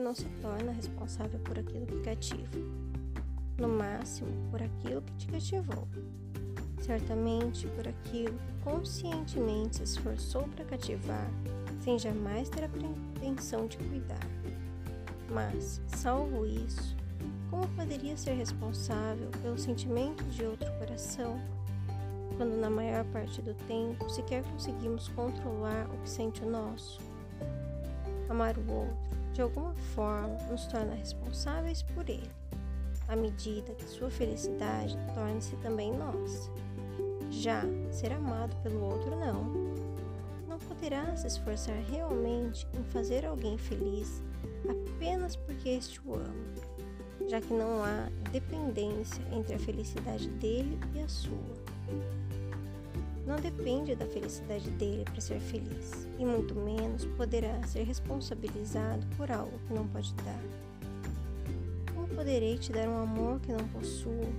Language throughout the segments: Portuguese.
não se torna responsável por aquilo que cativa, no máximo por aquilo que te cativou. Certamente por aquilo que conscientemente se esforçou para cativar, sem jamais ter a pretensão de cuidar. Mas, salvo isso, como poderia ser responsável pelos sentimentos de outro coração, quando na maior parte do tempo sequer conseguimos controlar o que sente o nosso? Amar o outro, de alguma forma, nos torna responsáveis por ele, à medida que sua felicidade torna-se também nossa. Já ser amado pelo outro, não. Não poderá se esforçar realmente em fazer alguém feliz apenas porque este o ama, já que não há dependência entre a felicidade dele e a sua. Não depende da felicidade dele para ser feliz, e muito menos poderá ser responsabilizado por algo que não pode dar. Como poderei te dar um amor que não possuo,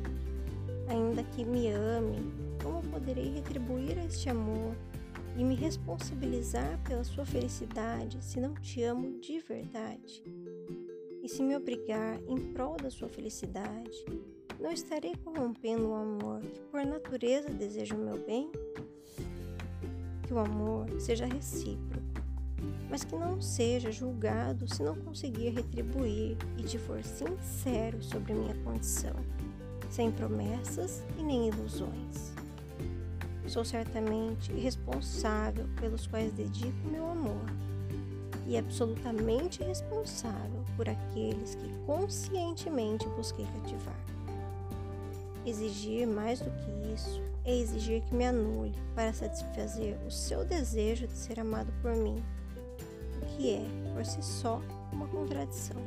ainda que me ame? Como poderei retribuir este amor e me responsabilizar pela sua felicidade se não te amo de verdade? E se me obrigar em prol da sua felicidade, não estarei corrompendo o amor que por natureza deseja o meu bem? Que o amor seja recíproco, mas que não seja julgado se não conseguir retribuir e te for sincero sobre minha condição, sem promessas e nem ilusões. Sou certamente responsável pelos quais dedico meu amor e absolutamente responsável por aqueles que conscientemente busquei cativar. Exigir mais do que isso é exigir que me anule para satisfazer o seu desejo de ser amado por mim, o que é, por si só, uma contradição.